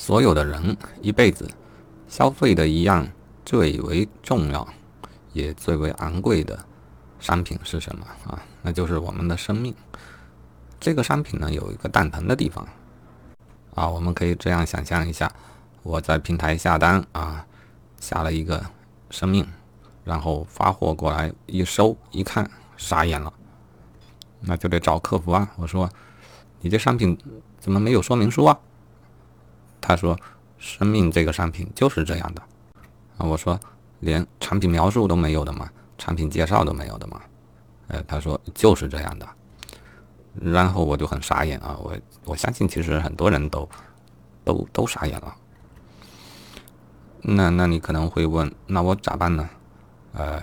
所有的人一辈子消费的一样最为重要也最为昂贵的商品是什么啊？那就是我们的生命。这个商品呢，有一个蛋疼的地方啊，我们可以这样想象一下：我在平台下单啊，下了一个生命，然后发货过来一收一看，傻眼了，那就得找客服啊。我说：“你这商品怎么没有说明书啊？”他说：“生命这个商品就是这样的。”啊，我说：“连产品描述都没有的吗？产品介绍都没有的吗？”呃，他说：“就是这样的。”然后我就很傻眼啊！我我相信其实很多人都都都傻眼了。那那你可能会问，那我咋办呢？呃，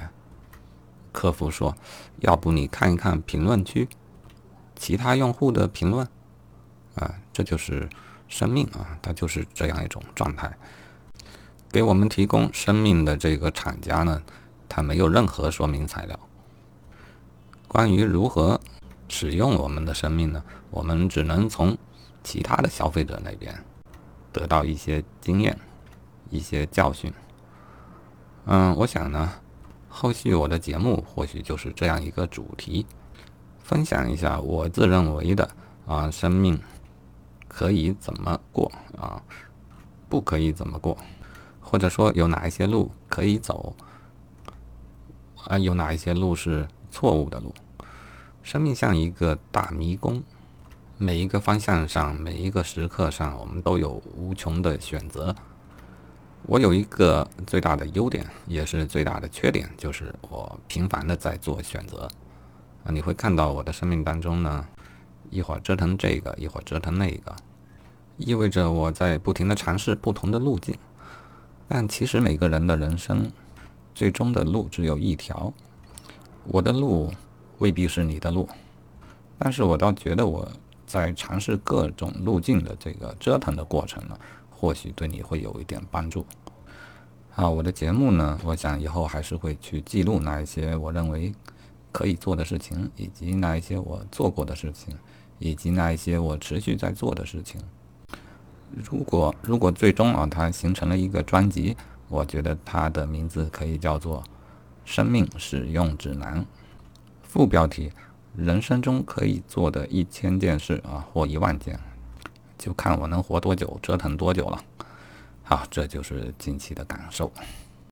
客服说，要不你看一看评论区其他用户的评论啊，这就是生命啊，它就是这样一种状态。给我们提供生命的这个厂家呢，它没有任何说明材料，关于如何。使用我们的生命呢？我们只能从其他的消费者那边得到一些经验、一些教训。嗯，我想呢，后续我的节目或许就是这样一个主题，分享一下我自认为的啊，生命可以怎么过啊，不可以怎么过，或者说有哪一些路可以走，啊，有哪一些路是错误的路。生命像一个大迷宫，每一个方向上，每一个时刻上，我们都有无穷的选择。我有一个最大的优点，也是最大的缺点，就是我频繁的在做选择。啊，你会看到我的生命当中呢，一会儿折腾这个，一会儿折腾那个，意味着我在不停的尝试不同的路径。但其实每个人的人生，最终的路只有一条，我的路。未必是你的路，但是我倒觉得我在尝试各种路径的这个折腾的过程呢，或许对你会有一点帮助。好，我的节目呢，我想以后还是会去记录那一些我认为可以做的事情，以及那一些我做过的事情，以及那一些我持续在做的事情。如果如果最终啊，它形成了一个专辑，我觉得它的名字可以叫做《生命使用指南》。副标题：人生中可以做的一千件事啊，或一万件，就看我能活多久，折腾多久了。好，这就是近期的感受。